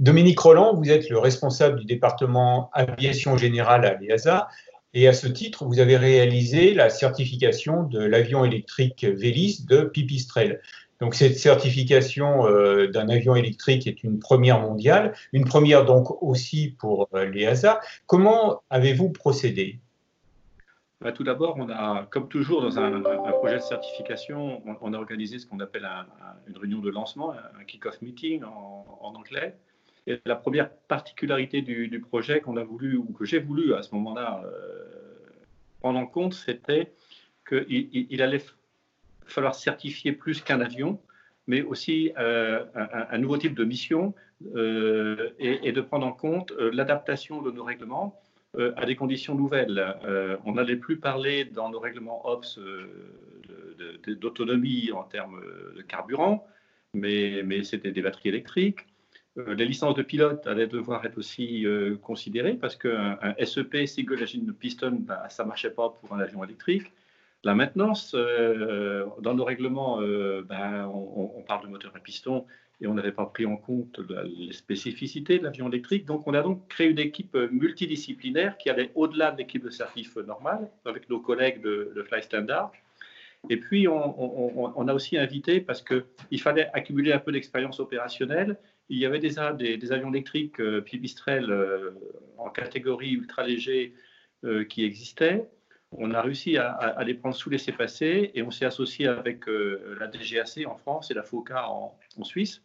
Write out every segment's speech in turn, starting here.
Dominique Roland, vous êtes le responsable du département aviation générale à l'EASA. Et à ce titre, vous avez réalisé la certification de l'avion électrique Vélis de Pipistrel. Donc cette certification euh, d'un avion électrique est une première mondiale, une première donc aussi pour euh, l'EASA. Comment avez-vous procédé? Bah, Tout d'abord, on a, comme toujours dans un, projet de certification, on, a organisé ce qu'on appelle une réunion de lancement, un kick-off meeting en, anglais. Et la première particularité du, projet qu'on a voulu, ou que j'ai voulu à ce moment-là euh, prendre en compte, c'était qu'il il allait falloir certifier plus qu'un avion, mais aussi euh, un, nouveau type de mission euh, et, de prendre en compte l'adaptation de nos règlements à des conditions nouvelles. on n'allait plus parler dans nos règlements OPS d'autonomie en termes de carburant, mais c'était des batteries électriques. Les licences de pilote allaient devoir être aussi considérées parce qu'un SEP, Single Engine Piston, ben, ça ne marchait pas pour un avion électrique. La maintenance, euh, dans nos règlements, euh, ben, on, parle de moteur à piston et on n'avait pas pris en compte les spécificités de l'avion électrique. Donc, on a donc créé une équipe multidisciplinaire qui allait au-delà de l'équipe de certif normale avec nos collègues de, de Fly Standard. Et puis, on, a aussi invité, parce qu'il fallait accumuler un peu d'expérience opérationnelle, il y avait déjà des, avions électriques euh, Pipistrel euh, en catégorie ultra léger qui existaient on a réussi à, les prendre sous laissez-passer et on s'est associé avec euh, la DGAC en France et la FOCA en, Suisse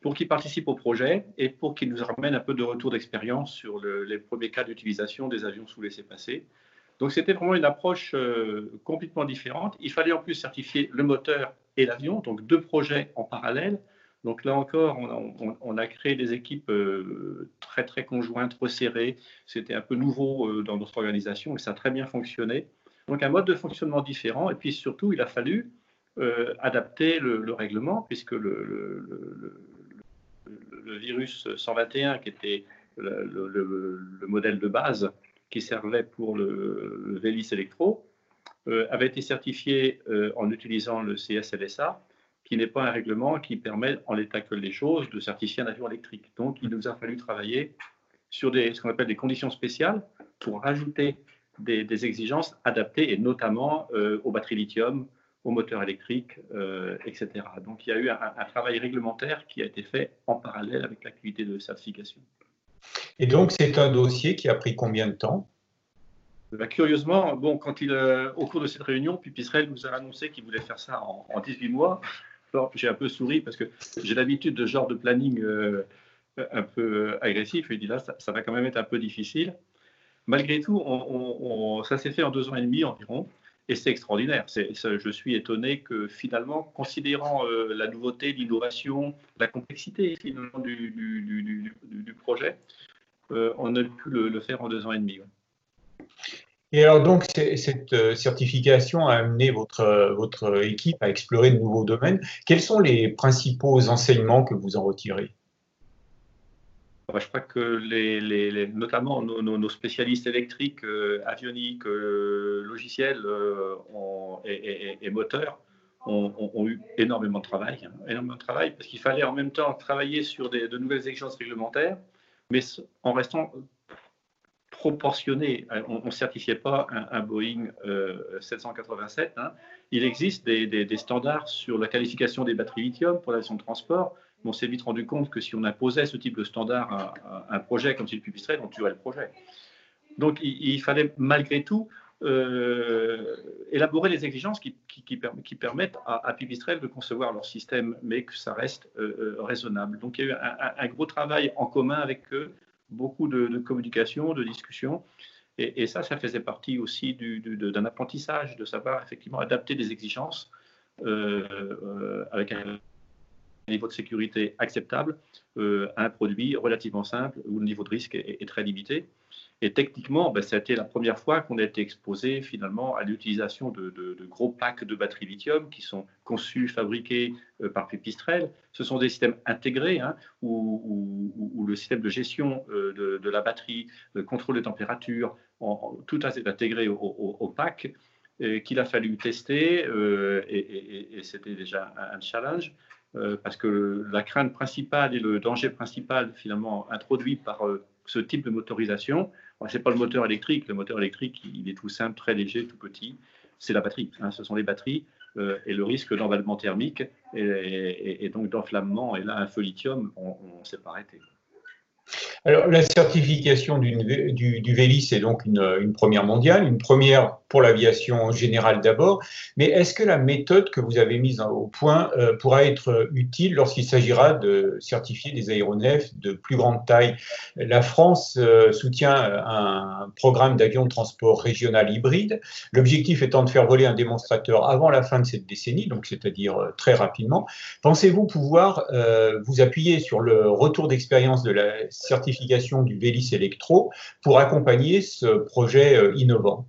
pour qu'ils participent au projet et pour qu'ils nous ramènent un peu de retour d'expérience sur les premiers cas d'utilisation des avions sous laissez-passer. Donc c'était vraiment une approche euh, complètement différente. Il fallait en plus certifier le moteur et l'avion, donc deux projets en parallèle. Donc là encore, on a, créé des équipes euh, très très conjointes, resserrées. C'était un peu nouveau euh, dans notre organisation et ça a très bien fonctionné. Donc un mode de fonctionnement différent. Et puis surtout, il a fallu euh, adapter le, règlement puisque le, virus 121, qui était le, modèle de base qui servait pour le, Vélis Electro, avait été certifié en utilisant le CSLSA qui n'est pas un règlement qui permet, en l'état actuel des choses, de certifier un avion électrique. Donc, il nous a fallu travailler sur des, ce qu'on appelle des conditions spéciales pour rajouter des, exigences adaptées, et notamment euh, aux batteries lithium, aux moteurs électriques, euh, etc. Donc, il y a eu un, travail réglementaire qui a été fait en parallèle avec l'activité de certification. Et donc, c'est un dossier qui a pris combien de temps? Bah, curieusement, bon, quand il, euh, au cours de cette réunion, Pipistrel nous a annoncé qu'il voulait faire ça en, en 18 mois j'ai un peu souri parce que j'ai l'habitude de ce genre de planning euh, un peu agressif. Et il dit là, ça, va quand même être un peu difficile. Malgré tout, on, ça s'est fait en deux ans et demi environ. Et c'est extraordinaire. je suis étonné que finalement, considérant euh, la nouveauté, l'innovation, la complexité finalement du, du, projet, euh, on a pu le, faire en deux ans et demi. Et alors donc, cette euh, certification a amené votre, votre équipe à explorer de nouveaux domaines. Quels sont les principaux enseignements que vous en retirez? Je crois que les, notamment nos, spécialistes électriques, euh, avioniques, euh, logiciels et, moteurs ont, eu énormément de travail, hein, énormément de travail, parce qu'il fallait en même temps travailler sur de nouvelles exigences réglementaires, mais en restant proportionné. Euh, on ne certifiait pas un, Boeing 787. Euh, hein. Il existe des, standards sur la qualification des batteries lithium pour l'aviation de transport. on s'est vite rendu compte que si on imposait ce type de standard à, un projet comme celui de on tuerait le projet. Donc il, fallait malgré tout euh, élaborer les exigences qui, permettent à, à, Pipistrel de concevoir leur système, mais que ça reste raisonnable. Donc il y a eu un, gros travail en commun avec eux beaucoup de, communication, de discussion. Et, ça, ça faisait partie aussi d'un apprentissage, de savoir effectivement adapter des exigences euh, euh, avec un niveau de sécurité acceptable euh, un produit relativement simple où le niveau de risque est très limité. Et techniquement, ben, ça a été la première fois qu'on a été exposé finalement à l'utilisation de, gros packs de batteries lithium qui sont conçus, fabriqués euh, par Pipistrel. Ce sont des systèmes intégrés hein, où, le système de gestion euh, de, la batterie, le contrôle de température, tout est intégré au, pack qu'il a fallu tester et, c'était déjà un, challenge. Parce que la crainte principale et le danger principal finalement introduit par ce type de motorisation, ce n'est pas le moteur électrique, le moteur électrique il est tout simple, très léger, tout petit, c'est la batterie, hein. ce sont les batteries et le risque d'emballement thermique et, donc d'enflammement. Et là, un feu lithium, on ne s'est pas arrêté. Alors, la certification du, du, est donc une, première mondiale, une première pour l'aviation générale d'abord, mais est-ce que la méthode que vous avez mise au point euh, pourra être utile lorsqu'il s'agira de certifier des aéronefs de plus grande taille? La France euh, soutient un programme d'avion de transport régional hybride, l'objectif étant de faire voler un démonstrateur avant la fin de cette décennie, donc c'est-à-dire euh, très rapidement. Pensez-vous pouvoir vous appuyer sur le retour d'expérience de la certification du Vélis Electro pour accompagner ce projet euh, innovant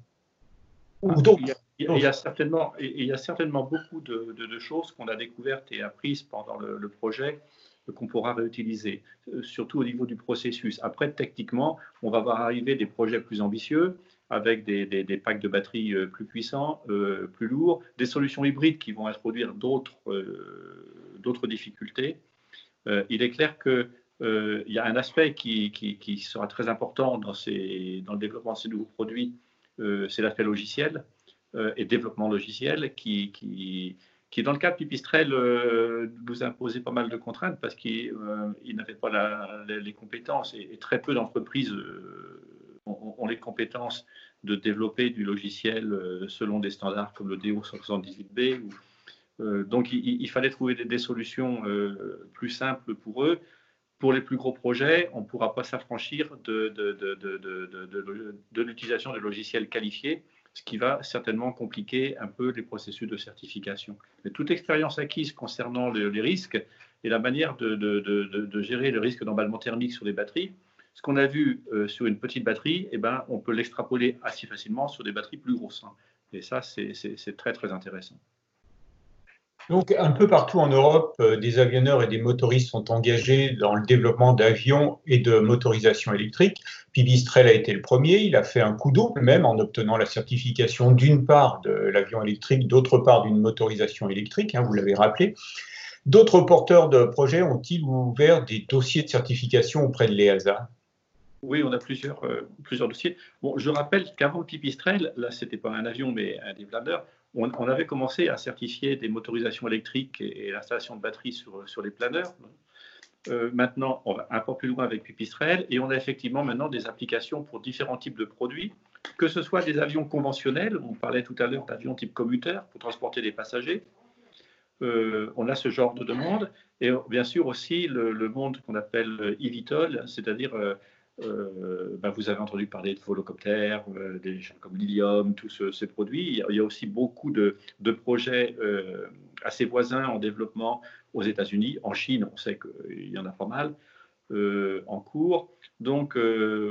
il, y a, certainement, il y a certainement beaucoup de, choses qu'on a découvertes et apprises pendant le, projet qu'on pourra réutiliser, euh, surtout au niveau du processus. Après, techniquement, on va voir arriver des projets plus ambitieux avec des, packs de batteries euh, plus puissants, plus lourds, des solutions hybrides qui vont introduire d'autres difficultés. il est clair que euh, il y a un aspect qui, sera très important dans, le développement de ces nouveaux produits, euh, c'est l'aspect logiciel euh, et développement logiciel qui, qui, dans le cas de Pipistrel, nous a imposé pas mal de contraintes parce qu'il n'avait pas les compétences et, très peu d'entreprises ont, les compétences de développer du logiciel selon des standards comme le DO 178B. donc, il, fallait trouver des solutions plus simples pour eux pour les plus gros projets, on ne pourra pas s'affranchir de, l'utilisation de logiciels qualifiés, ce qui va certainement compliquer un peu les processus de certification. Mais toute expérience acquise concernant les risques et la manière de, gérer le risque d'emballement thermique sur les batteries, ce qu'on a vu euh, sur une petite batterie, eh ben, on peut l'extrapoler assez facilement sur des batteries plus grosses. Hein. Et ça, c'est très, très intéressant. Donc, un peu partout en Europe, euh, des avionneurs et des motoristes sont engagés dans le développement d'avions et de motorisation électrique. Pipistrel a été le premier. Il a fait un coup double même en obtenant la certification d'une part de l'avion électrique, d'autre part d'une motorisation électrique, hein, vous l'avez rappelé. D'autres porteurs de projets ont-ils ouvert des dossiers de certification auprès de l'EASA? Oui, on a plusieurs, euh, plusieurs dossiers. Bon, je rappelle qu'avant Pipistrel, là, ce n'était pas un avion, mais un développeur, on, avait commencé à certifier des motorisations électriques et, l'installation de batteries sur, sur les planeurs. Euh, maintenant, on va un peu plus loin avec Pipistrel et on a effectivement maintenant des applications pour différents types de produits, que ce soit des avions conventionnels, on parlait tout à l'heure d'avions type commuteur pour transporter des passagers. Euh, on a ce genre de demande et bien sûr aussi le, monde qu'on appelle eVTOL, c'est-à-dire euh, euh, ben, vous avez entendu parler de volocoptères, euh, des gens comme Lilium, tous ces produits. Il y, a, aussi beaucoup de, projets euh, assez voisins en développement aux États-Unis. En Chine, on sait qu'il y en a pas mal en cours. Donc,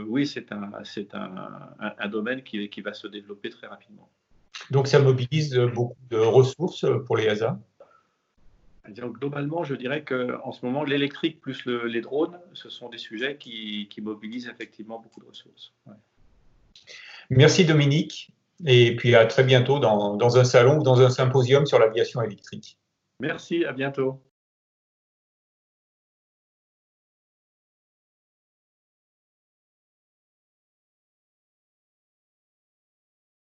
oui, c'est un, domaine qui, va se développer très rapidement. Donc, ça mobilise beaucoup de ressources pour les HASA globalement, je dirais qu'en ce moment, l'électrique plus les drones, ce sont des sujets qui, mobilisent effectivement beaucoup de ressources. Merci Dominique, et puis à très bientôt dans, dans un salon ou dans un symposium sur l'aviation électrique. Merci, à bientôt.